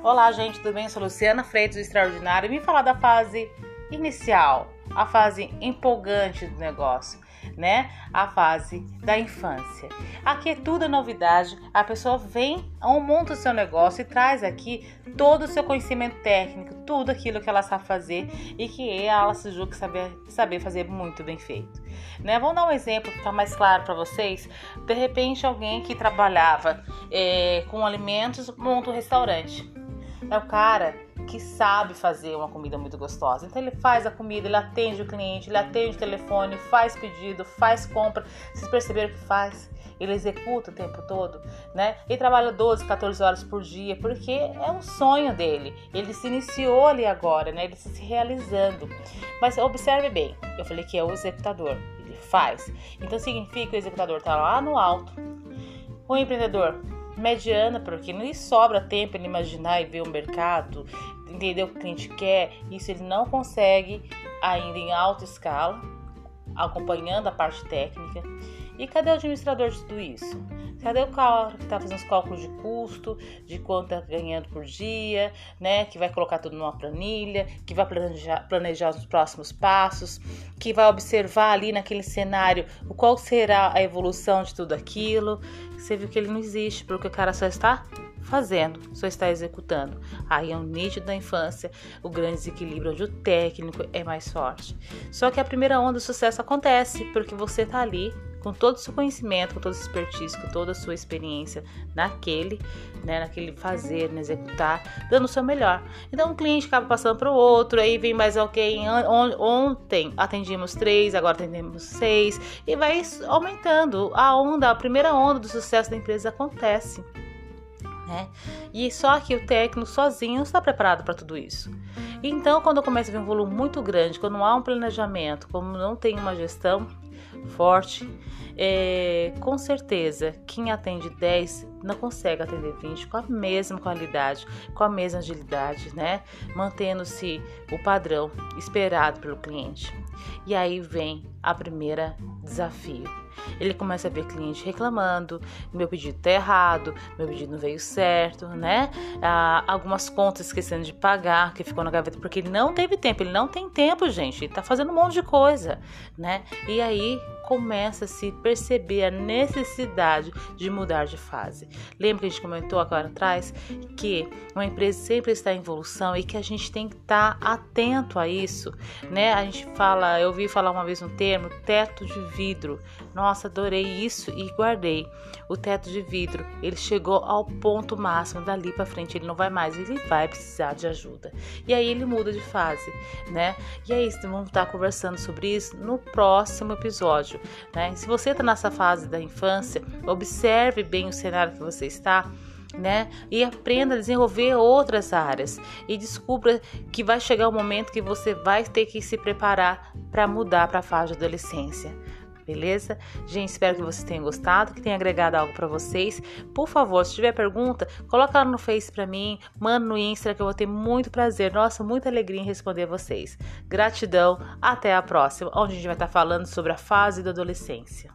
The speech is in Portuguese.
Olá, gente, tudo bem? Eu sou Luciana Freitas do Extraordinário e vim falar da fase inicial, a fase empolgante do negócio, né? A fase da infância. Aqui é tudo é novidade. A pessoa vem, monta o seu negócio e traz aqui todo o seu conhecimento técnico, tudo aquilo que ela sabe fazer e que ela se julga saber, saber fazer muito bem feito. Né? Vamos dar um exemplo que ficar mais claro para vocês. De repente, alguém que trabalhava é, com alimentos monta um restaurante é o cara que sabe fazer uma comida muito gostosa. Então ele faz a comida, ele atende o cliente, ele atende o telefone, faz pedido, faz compra. Vocês perceberam que faz? Ele executa o tempo todo, né? Ele trabalha 12, 14 horas por dia, porque é um sonho dele. Ele se iniciou ali agora, né? Ele se realizando. Mas observe bem, eu falei que é o executador, ele faz. Então significa que o executador está lá no alto. O empreendedor mediana, porque não lhe sobra tempo ele imaginar e ver o mercado, entender o que o cliente quer. Isso ele não consegue ainda em alta escala, acompanhando a parte técnica. E cadê o administrador de tudo isso? Cadê o cara que está fazendo os cálculos de custo, de quanto está ganhando por dia, né? Que vai colocar tudo numa planilha, que vai planejar, planejar os próximos passos, que vai observar ali naquele cenário o qual será a evolução de tudo aquilo. Você viu que ele não existe, porque o cara só está fazendo, só está executando. Aí é um nítido da infância, o grande desequilíbrio onde o técnico é mais forte. Só que a primeira onda do sucesso acontece porque você está ali com todo o seu conhecimento, com toda a sua expertise, com toda a sua experiência naquele, né, naquele fazer, no executar, dando o seu melhor. Então, um cliente acaba passando para o outro, aí vem mais alguém. Ontem atendimos três, agora atendemos seis, e vai aumentando. A onda, a primeira onda do sucesso da empresa acontece. Né? E só que o técnico sozinho está preparado para tudo isso. Então, quando começa a vir um volume muito grande, quando não há um planejamento, como não tem uma gestão, forte, é, com certeza quem atende 10 não consegue atender 20 com a mesma qualidade, com a mesma agilidade, né? Mantendo-se o padrão esperado pelo cliente. E aí vem a primeira desafio ele começa a ver cliente reclamando, meu pedido tá errado, meu pedido não veio certo, né? Ah, algumas contas esquecendo de pagar, que ficou na gaveta porque ele não teve tempo, ele não tem tempo, gente, ele tá fazendo um monte de coisa, né? E aí começa a se perceber a necessidade de mudar de fase. Lembra que a gente comentou agora atrás que uma empresa sempre está em evolução e que a gente tem que estar tá atento a isso, né? A gente fala, eu ouvi falar uma vez um termo, teto de vidro. Nossa, adorei isso e guardei. O teto de vidro, ele chegou ao ponto máximo, dali para frente ele não vai mais, ele vai precisar de ajuda. E aí ele muda de fase, né? E é isso, vamos estar conversando sobre isso no próximo episódio. Né? Se você está nessa fase da infância, observe bem o cenário que você está. Né? E aprenda a desenvolver outras áreas e descubra que vai chegar o um momento que você vai ter que se preparar para mudar para a fase de adolescência. Beleza? Gente, espero que vocês tenham gostado, que tenha agregado algo para vocês. Por favor, se tiver pergunta, coloca lá no Face para mim, manda no Insta que eu vou ter muito prazer, nossa, muita alegria em responder vocês. Gratidão, até a próxima, onde a gente vai estar falando sobre a fase da adolescência.